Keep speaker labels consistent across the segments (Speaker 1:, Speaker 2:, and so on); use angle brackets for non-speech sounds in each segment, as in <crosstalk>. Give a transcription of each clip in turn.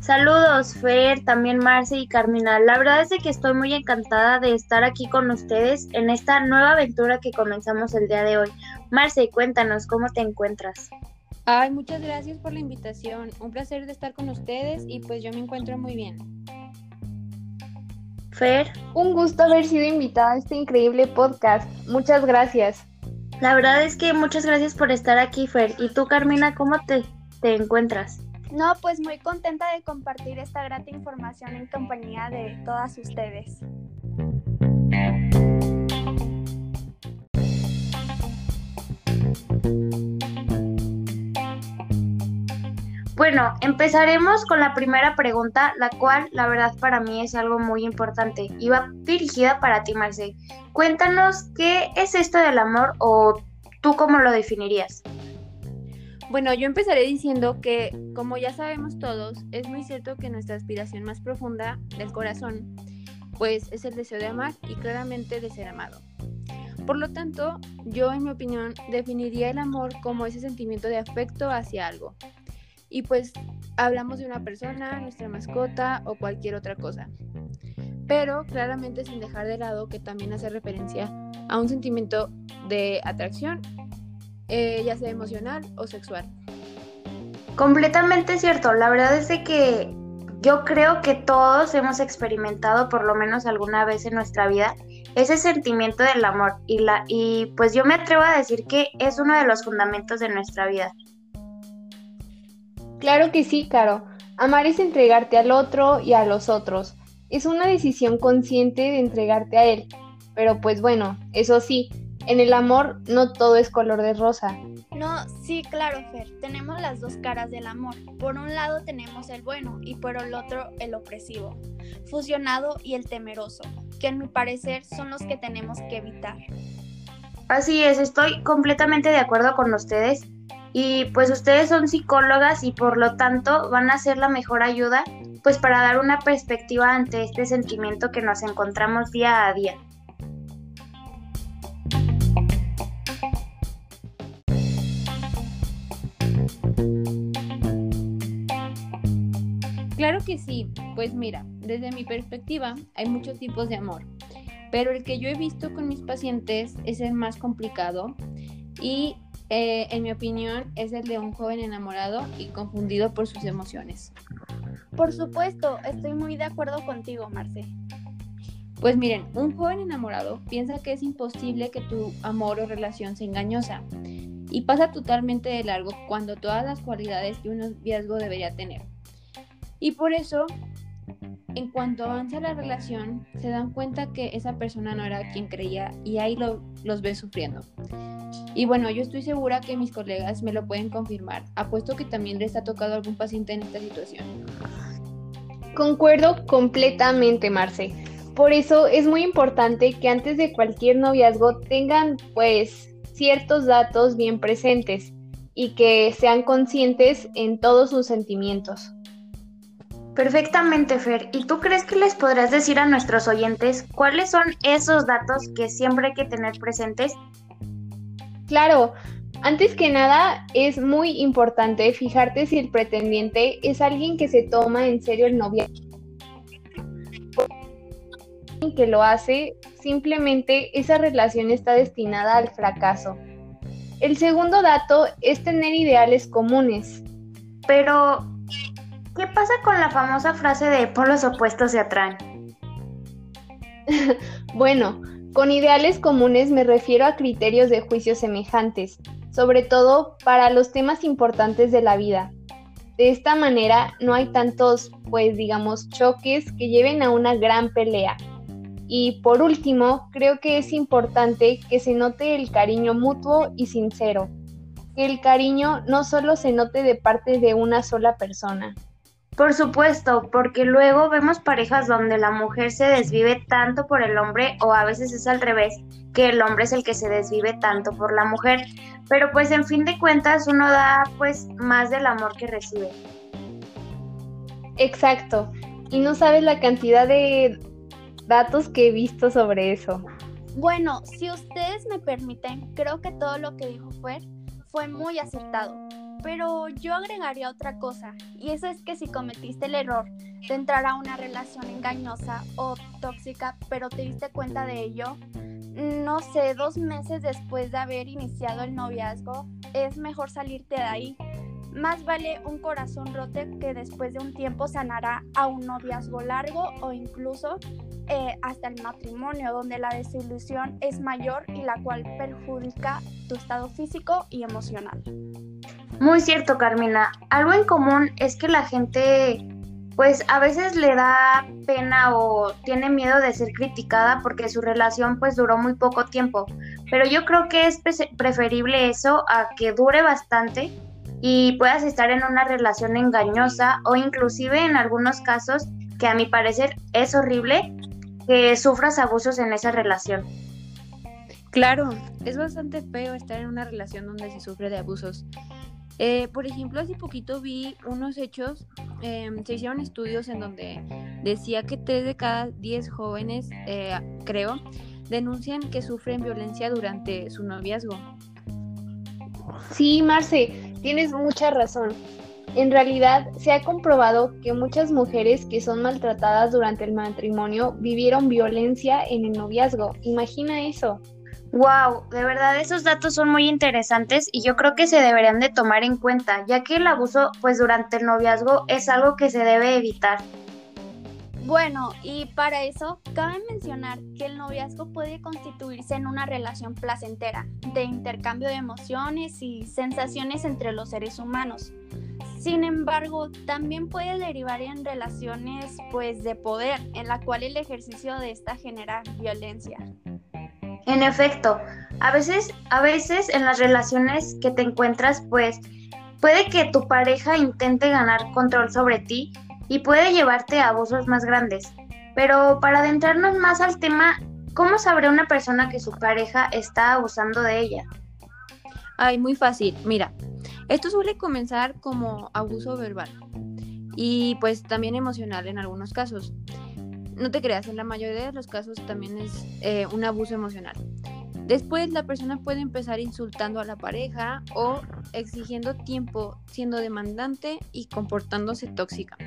Speaker 1: Saludos, Fer, también Marce y Carmina. La verdad es que estoy muy encantada de estar aquí con ustedes en esta nueva aventura que comenzamos el día de hoy. Marce, cuéntanos cómo te encuentras.
Speaker 2: Ay, muchas gracias por la invitación. Un placer de estar con ustedes y pues yo me encuentro muy bien.
Speaker 1: Fer.
Speaker 3: Un gusto haber sido invitada a este increíble podcast. Muchas gracias.
Speaker 1: La verdad es que muchas gracias por estar aquí, Fer. ¿Y tú, Carmina, cómo te, te encuentras?
Speaker 4: No, pues muy contenta de compartir esta grata información en compañía de todas ustedes.
Speaker 1: Bueno, empezaremos con la primera pregunta, la cual la verdad para mí es algo muy importante y va dirigida para ti, Marce. Cuéntanos qué es esto del amor o tú cómo lo definirías.
Speaker 2: Bueno, yo empezaré diciendo que, como ya sabemos todos, es muy cierto que nuestra aspiración más profunda del corazón, pues es el deseo de amar y claramente de ser amado. Por lo tanto, yo en mi opinión definiría el amor como ese sentimiento de afecto hacia algo. Y pues hablamos de una persona, nuestra mascota o cualquier otra cosa. Pero claramente sin dejar de lado que también hace referencia a un sentimiento de atracción eh, ya sea emocional o sexual.
Speaker 1: Completamente cierto, la verdad es de que yo creo que todos hemos experimentado por lo menos alguna vez en nuestra vida ese sentimiento del amor y la y pues yo me atrevo a decir que es uno de los fundamentos de nuestra vida.
Speaker 3: Claro que sí, Caro. Amar es entregarte al otro y a los otros. Es una decisión consciente de entregarte a él. Pero pues bueno, eso sí, en el amor no todo es color de rosa.
Speaker 4: No, sí, claro, Fer. Tenemos las dos caras del amor. Por un lado tenemos el bueno y por el otro el opresivo, fusionado y el temeroso, que en mi parecer son los que tenemos que evitar.
Speaker 1: Así es, estoy completamente de acuerdo con ustedes. Y pues ustedes son psicólogas y por lo tanto van a ser la mejor ayuda pues para dar una perspectiva ante este sentimiento que nos encontramos día a día.
Speaker 2: Claro que sí, pues mira, desde mi perspectiva hay muchos tipos de amor, pero el que yo he visto con mis pacientes es el más complicado y eh, en mi opinión es el de un joven enamorado y confundido por sus emociones.
Speaker 4: Por supuesto, estoy muy de acuerdo contigo, Marce.
Speaker 2: Pues miren, un joven enamorado piensa que es imposible que tu amor o relación sea engañosa y pasa totalmente de largo cuando todas las cualidades que un noviazgo debería tener. Y por eso, en cuanto avanza la relación, se dan cuenta que esa persona no era quien creía y ahí los ve sufriendo. Y bueno, yo estoy segura que mis colegas me lo pueden confirmar, apuesto que también les ha tocado algún paciente en esta situación.
Speaker 3: Concuerdo completamente, Marce. Por eso es muy importante que antes de cualquier noviazgo tengan pues ciertos datos bien presentes y que sean conscientes en todos sus sentimientos.
Speaker 1: Perfectamente, Fer. ¿Y tú crees que les podrás decir a nuestros oyentes cuáles son esos datos que siempre hay que tener presentes?
Speaker 3: Claro, antes que nada es muy importante fijarte si el pretendiente es alguien que se toma en serio el novio. que lo hace, simplemente esa relación está destinada al fracaso. El segundo dato es tener ideales comunes.
Speaker 1: Pero, ¿Qué pasa con la famosa frase de polos opuestos se atraen? <laughs>
Speaker 3: bueno, con ideales comunes me refiero a criterios de juicio semejantes, sobre todo para los temas importantes de la vida. De esta manera no hay tantos, pues digamos, choques que lleven a una gran pelea. Y por último, creo que es importante que se note el cariño mutuo y sincero. Que el cariño no solo se note de parte de una sola persona.
Speaker 1: Por supuesto, porque luego vemos parejas donde la mujer se desvive tanto por el hombre o a veces es al revés, que el hombre es el que se desvive tanto por la mujer. Pero pues en fin de cuentas uno da pues más del amor que recibe.
Speaker 3: Exacto. Y no sabes la cantidad de datos que he visto sobre eso.
Speaker 4: Bueno, si ustedes me permiten, creo que todo lo que dijo fue, fue muy acertado pero yo agregaría otra cosa, y eso es que si cometiste el error de entrar a una relación engañosa o tóxica, pero te diste cuenta de ello, no sé, dos meses después de haber iniciado el noviazgo, es mejor salirte de ahí. Más vale un corazón roto que después de un tiempo sanará a un noviazgo largo o incluso eh, hasta el matrimonio, donde la desilusión es mayor y la cual perjudica tu estado físico y emocional.
Speaker 1: Muy cierto, Carmina. Algo en común es que la gente pues a veces le da pena o tiene miedo de ser criticada porque su relación pues duró muy poco tiempo. Pero yo creo que es preferible eso a que dure bastante y puedas estar en una relación engañosa o inclusive en algunos casos que a mi parecer es horrible que sufras abusos en esa relación.
Speaker 2: Claro, es bastante feo estar en una relación donde se sufre de abusos. Eh, por ejemplo, hace poquito vi unos hechos, em, se hicieron estudios en donde decía que 3 de cada 10 jóvenes, eh, creo, denuncian que sufren violencia durante su noviazgo.
Speaker 3: Sí, Marce, tienes mucha razón. En realidad, se ha comprobado que muchas mujeres que son maltratadas durante el matrimonio vivieron violencia en el noviazgo. Imagina eso.
Speaker 1: Wow, de verdad esos datos son muy interesantes y yo creo que se deberían de tomar en cuenta, ya que el abuso pues durante el noviazgo es algo que se debe evitar.
Speaker 4: Bueno, y para eso cabe mencionar que el noviazgo puede constituirse en una relación placentera, de intercambio de emociones y sensaciones entre los seres humanos. Sin embargo, también puede derivar en relaciones pues de poder, en la cual el ejercicio de esta genera violencia.
Speaker 1: En efecto, a veces, a veces en las relaciones que te encuentras, pues puede que tu pareja intente ganar control sobre ti y puede llevarte a abusos más grandes. Pero para adentrarnos más al tema, ¿cómo sabrá una persona que su pareja está abusando de ella?
Speaker 2: Ay, muy fácil. Mira, esto suele comenzar como abuso verbal y pues también emocional en algunos casos no te creas, en la mayoría de los casos también es eh, un abuso emocional. Después la persona puede empezar insultando a la pareja o exigiendo tiempo, siendo demandante y comportándose tóxica.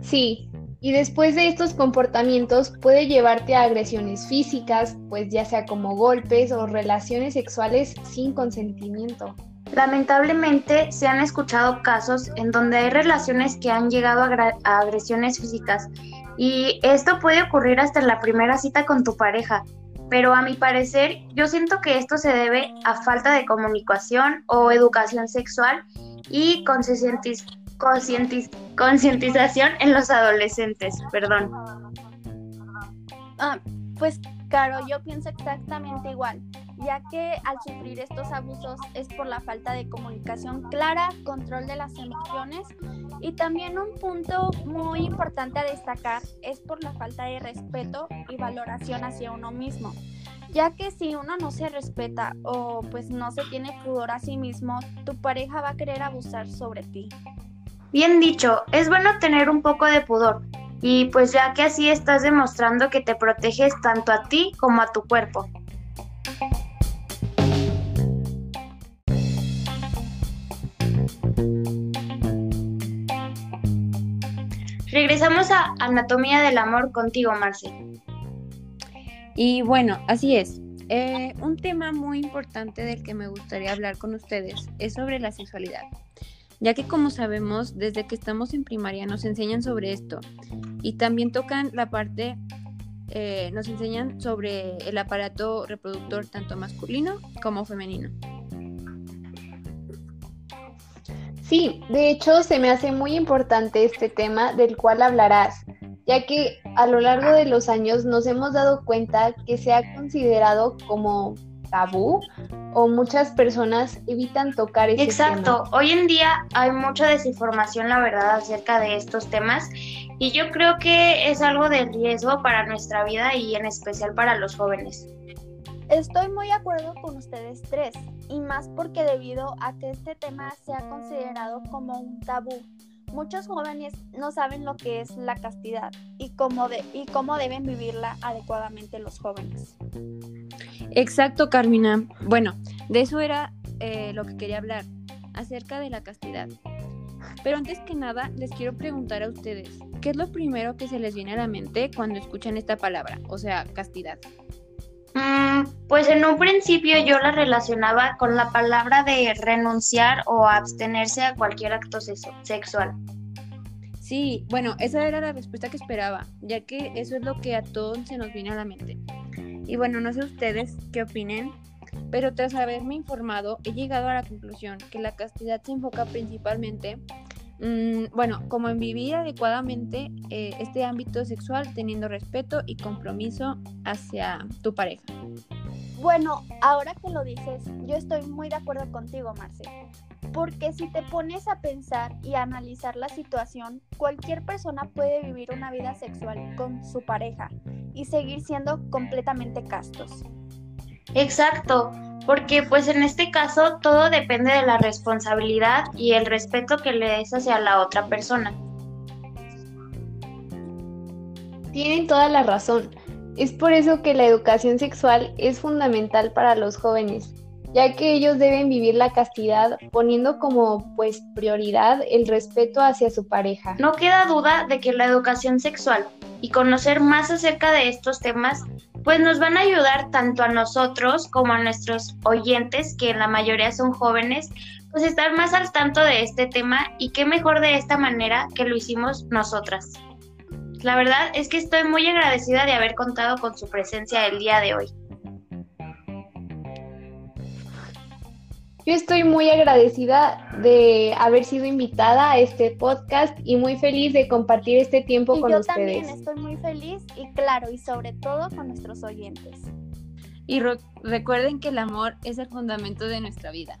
Speaker 3: Sí, y después de estos comportamientos puede llevarte a agresiones físicas, pues ya sea como golpes o relaciones sexuales sin consentimiento.
Speaker 1: Lamentablemente se han escuchado casos en donde hay relaciones que han llegado a, agresiones físicas y esto puede ocurrir hasta la primera cita con tu pareja. Pero a mi parecer, yo siento que esto se debe a falta de comunicación o educación sexual y concientización en los adolescentes. Perdón.
Speaker 4: Ah, pues claro, yo pienso exactamente igual ya que al sufrir estos abusos es por la falta de comunicación clara, control de las emociones y también un punto muy importante a destacar es por la falta de respeto y valoración hacia uno mismo, ya que si uno no se respeta o pues no se tiene pudor a sí mismo, tu pareja va a querer abusar sobre ti.
Speaker 1: Bien dicho, es bueno tener un poco de pudor, y pues ya que así estás demostrando que te proteges tanto a ti como a tu cuerpo. Regresamos a Anatomía del Amor contigo, Marce.
Speaker 2: Y bueno, así es. Eh, un tema muy importante del que me gustaría hablar con ustedes es sobre la sexualidad, ya que como sabemos, desde que estamos en primaria nos enseñan sobre esto y también tocan la parte, eh, nos enseñan sobre el aparato reproductor tanto masculino como femenino.
Speaker 3: Sí, de hecho se me hace muy importante este tema del cual hablarás, ya que a lo largo de los años nos hemos dado cuenta que se ha considerado como tabú o muchas personas evitan tocar ese
Speaker 1: Exacto, hoy en día hay mucha desinformación, la verdad, acerca de estos temas y yo creo que es algo de riesgo para nuestra vida y en especial para los jóvenes.
Speaker 4: Estoy muy de acuerdo con ustedes tres, y más porque debido a que este tema se ha considerado como un tabú, muchos jóvenes no saben lo que es la castidad y cómo, de, y cómo deben vivirla adecuadamente los jóvenes.
Speaker 2: Exacto, Carmina. Bueno, de eso era eh, lo que quería hablar, acerca de la castidad. Pero antes que nada, les quiero preguntar a ustedes, ¿qué es lo primero que se les viene a la mente cuando escuchan esta palabra, o sea, castidad?
Speaker 1: Mm, pues en un principio yo la relacionaba con la palabra de renunciar o abstenerse a cualquier acto sexual.
Speaker 2: Sí, bueno, esa era la respuesta que esperaba, ya que eso es lo que a todos se nos viene a la mente. Y bueno, no sé ustedes qué opinen, pero tras haberme informado he llegado a la conclusión que la castidad se enfoca principalmente, mm, bueno, como en vivir adecuadamente eh, este ámbito sexual teniendo respeto y compromiso hacia tu pareja.
Speaker 4: Bueno, ahora que lo dices, yo estoy muy de acuerdo contigo, Marce. Porque si te pones a pensar y a analizar la situación, cualquier persona puede vivir una vida sexual con su pareja y seguir siendo completamente castos.
Speaker 1: Exacto, porque pues en este caso todo depende de la responsabilidad y el respeto que le des hacia la otra persona.
Speaker 3: Tienen toda la razón. Es por eso que la educación sexual es fundamental para los jóvenes, ya que ellos deben vivir la castidad poniendo como pues prioridad el respeto hacia su pareja.
Speaker 1: No queda duda de que la educación sexual y conocer más acerca de estos temas pues nos van a ayudar tanto a nosotros como a nuestros oyentes, que en la mayoría son jóvenes, pues estar más al tanto de este tema y qué mejor de esta manera que lo hicimos nosotras. La verdad es que estoy muy agradecida de haber contado con su presencia el día de hoy.
Speaker 3: Yo estoy muy agradecida de haber sido invitada a este podcast y muy feliz de compartir este tiempo con ustedes.
Speaker 4: Yo también estoy muy feliz y claro, y sobre todo con nuestros oyentes.
Speaker 2: Y recuerden que el amor es el fundamento de nuestra vida.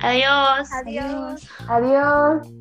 Speaker 1: Adiós.
Speaker 4: Adiós.
Speaker 3: Adiós.